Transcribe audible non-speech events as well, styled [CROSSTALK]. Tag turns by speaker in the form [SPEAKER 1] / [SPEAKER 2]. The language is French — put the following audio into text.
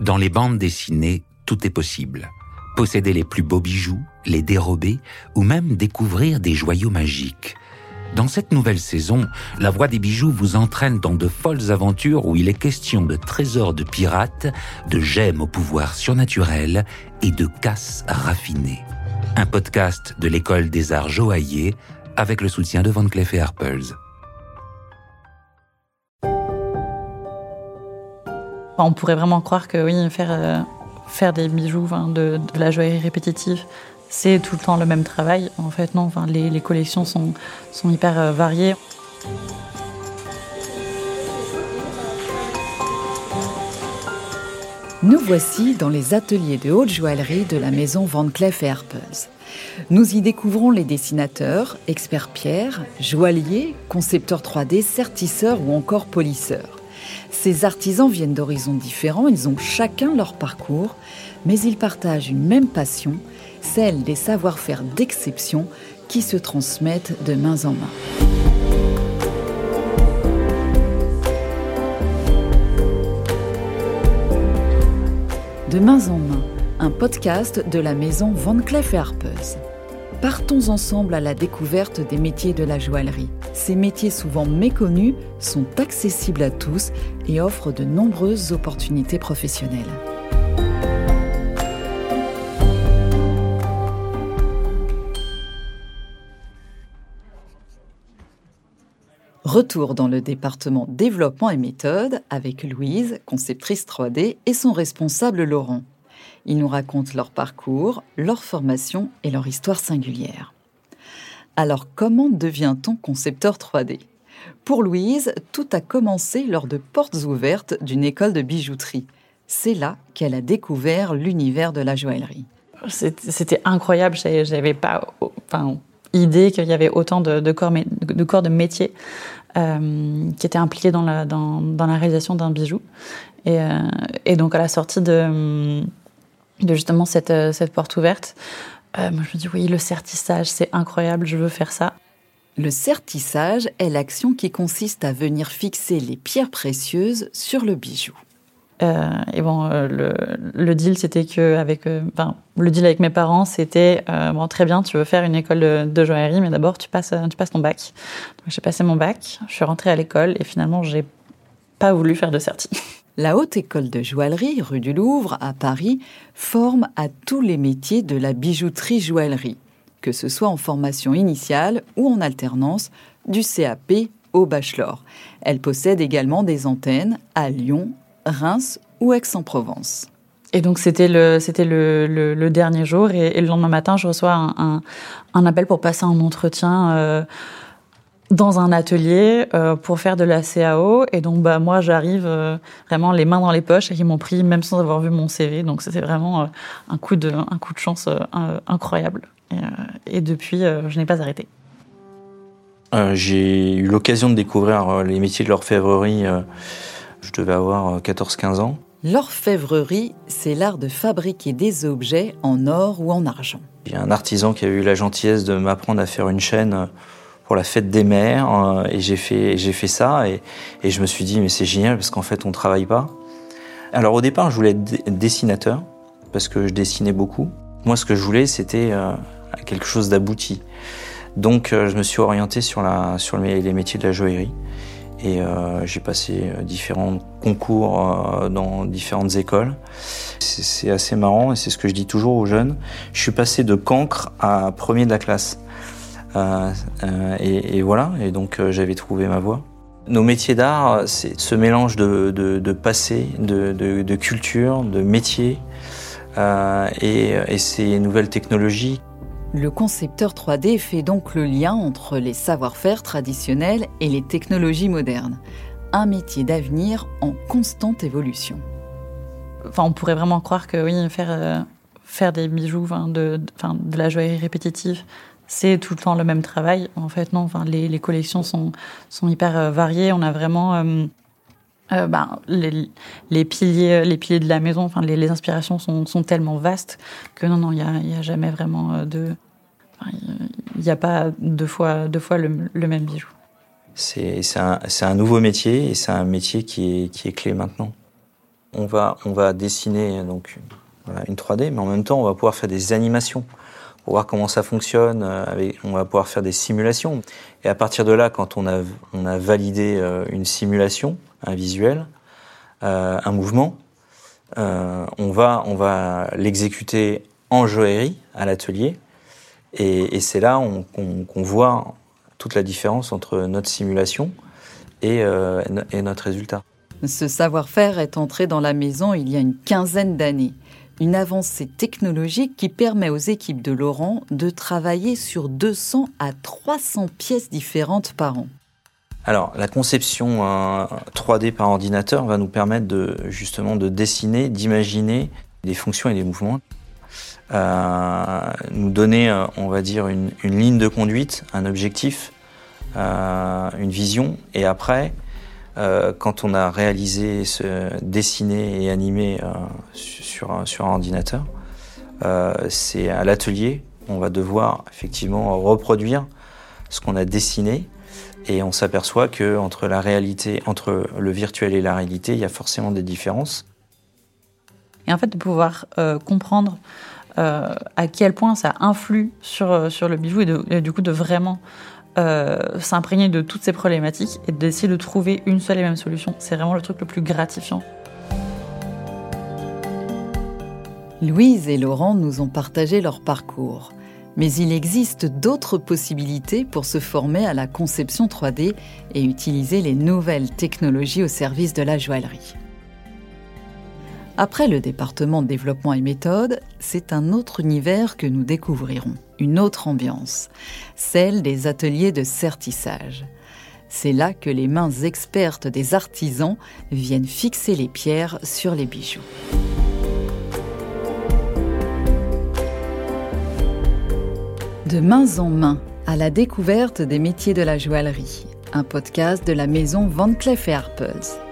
[SPEAKER 1] Dans les bandes dessinées, tout est possible. Posséder les plus beaux bijoux, les dérober ou même découvrir des joyaux magiques. Dans cette nouvelle saison, la voix des bijoux vous entraîne dans de folles aventures où il est question de trésors de pirates, de gemmes au pouvoir surnaturel et de casses raffinées. Un podcast de l'école des arts joailliers avec le soutien de Van Cleef et.
[SPEAKER 2] On pourrait vraiment croire que oui, faire, euh, faire des bijoux, de, la joaillerie répétitive, c'est tout le temps le même travail. En fait, non, enfin, les, collections sont, hyper euh, variées.
[SPEAKER 3] Nous voici dans les ateliers de haute joaillerie de la maison Van Cleef Arpels. Nous y découvrons les dessinateurs, experts pierre, joailliers, concepteurs 3D, sertisseurs ou encore polisseurs. Ces artisans viennent d'horizons différents, ils ont chacun leur parcours, mais ils partagent une même passion, celle des savoir-faire d'exception qui se transmettent de main en main. De main en main, un podcast de la maison Van Cleef Arpels. Partons ensemble à la découverte des métiers de la joaillerie. Ces métiers souvent méconnus sont accessibles à tous et offrent de nombreuses opportunités professionnelles. Retour dans le département développement et méthode avec Louise, conceptrice 3D, et son responsable Laurent. Ils nous racontent leur parcours, leur formation et leur histoire singulière. Alors comment devient-on concepteur 3D Pour Louise, tout a commencé lors de portes ouvertes d'une école de bijouterie. C'est là qu'elle a découvert l'univers de la joaillerie.
[SPEAKER 2] C'était incroyable, j'avais pas idée qu'il y avait autant de, corps, de, métier euh, qui étaient impliqués dans la, réalisation d'un bijou. Et, euh, donc à la sortie de justement euh, cette porte ouverte. Euh, moi, je me dis, oui, le sertissage, c'est incroyable, je veux faire ça.
[SPEAKER 3] Le sertissage est l'action qui consiste à venir fixer les pierres précieuses sur le bijou.
[SPEAKER 2] Euh, et bon, le, le, deal, c'était que avec, enfin, le deal avec mes parents, c'était bon, très bien, tu veux faire une école de, joaillerie, mais d'abord tu passes, tu passes ton bac. J'ai passé mon bac, je suis rentrée à l'école et finalement, j'ai pas voulu faire de certi. [LAUGHS]
[SPEAKER 3] La Haute École de Joaillerie, rue du Louvre, à Paris, forme à tous les métiers de la bijouterie-joaillerie, que ce soit en formation initiale ou en alternance, du CAP au bachelor. Elle possède également des antennes à Lyon, Reims ou Aix-en-Provence.
[SPEAKER 2] Et donc c'était le dernier jour et, le lendemain matin je reçois un, un, appel pour passer un entretien euh, dans un atelier euh, pour faire de la CAO. Et donc, bah, moi, j'arrive euh, vraiment les mains dans les poches et ils m'ont pris même sans avoir vu mon CV. Donc, c'était vraiment euh, un, coup de, un coup de chance incroyable. Et, et depuis, je n'ai pas arrêté.
[SPEAKER 4] J'ai eu l'occasion de découvrir les métiers de l'orfèvrerie. je devais avoir 14-15 ans.
[SPEAKER 3] L'orfèvrerie, c'est l'art de fabriquer des objets en or ou en argent.
[SPEAKER 4] Il y a un artisan qui a eu la gentillesse de m'apprendre à faire une chaîne pour la fête des mères euh, et j'ai fait j'ai fait ça et, je me suis dit mais c'est génial parce qu'en fait on travaille pas. Alors au départ je voulais être dessinateur parce que je dessinais beaucoup. Moi ce que je voulais c'était euh, quelque chose d'abouti. Donc euh, je me suis orienté sur la sur les métiers de la joaillerie et j'ai passé différents concours dans différentes écoles. C'est assez marrant et c'est ce que je dis toujours aux jeunes. Je suis passé de cancre à premier de la classe. Euh, euh, et, voilà, et donc euh, j'avais trouvé ma voie. Nos métiers d'art, c'est ce mélange de, passé, de, culture, de métier et, et ces nouvelles technologies.
[SPEAKER 3] Le concepteur 3D fait donc le lien entre les savoir-faire traditionnels et les technologies modernes. Un métier d'avenir en constante évolution.
[SPEAKER 2] Enfin, on pourrait vraiment croire que oui, faire, faire des bijoux, de, de la joaillerie répétitive, c'est tout le temps le même travail. En fait, non. Enfin, les, collections sont, sont hyper euh, variées. On a vraiment euh, euh, ben, les, piliers, les piliers de la maison. Enfin, les, inspirations sont, tellement vastes que non, non, il n'y a, jamais vraiment de. Il n'y a pas deux fois, deux fois le, même bijou.
[SPEAKER 4] C'est un, un, nouveau métier et c'est un métier qui est, qui est clé maintenant. On va, on va dessiner donc une 3D, mais en même temps, on va pouvoir faire des animations voir comment ça fonctionne. Euh, on va pouvoir faire des simulations. Et à partir de là, quand on a, validé euh, une simulation, un visuel, euh, un mouvement, on va, on va l'exécuter en joaillerie à l'atelier. Et, c'est là qu'on voit toute la différence entre notre simulation et notre résultat.
[SPEAKER 3] Ce savoir-faire est entré dans la maison il y a une quinzaine d'années une avancée technologique qui permet aux équipes de Laurent de travailler sur 200 à 300 pièces différentes par an.
[SPEAKER 4] Alors, la conception 3D euh, par ordinateur va nous permettre de, justement de dessiner, d'imaginer des fonctions et des mouvements. Euh, nous donner, euh, on va dire, une, ligne de conduite, un objectif, une vision, et après, euh, quand on a réalisé, dessiné et animé euh, sur, un, sur un ordinateur, euh, c'est à l'atelier, on va devoir effectivement reproduire ce qu'on a dessiné et on s'aperçoit que entre la réalité, entre le virtuel et la réalité, il y a forcément des différences.
[SPEAKER 2] Et en fait, de pouvoir comprendre à quel point ça influe sur, sur le bijou et, du coup de vraiment euh, s'imprégner de toutes ces problématiques et d'essayer de trouver une seule et même solution. C'est vraiment le truc le plus gratifiant.
[SPEAKER 3] Louise et Laurent nous ont partagé leur parcours. Mais il existe d'autres possibilités pour se former à la conception 3D et utiliser les nouvelles technologies au service de la joaillerie. Après le département de développement et méthode, c'est un autre univers que nous découvrirons, une autre ambiance, celle des ateliers de sertissage. C'est là que les mains expertes des artisans viennent fixer les pierres sur les bijoux. De main en main, à la découverte des métiers de la joaillerie, un podcast de la maison Van Cleef Arpels.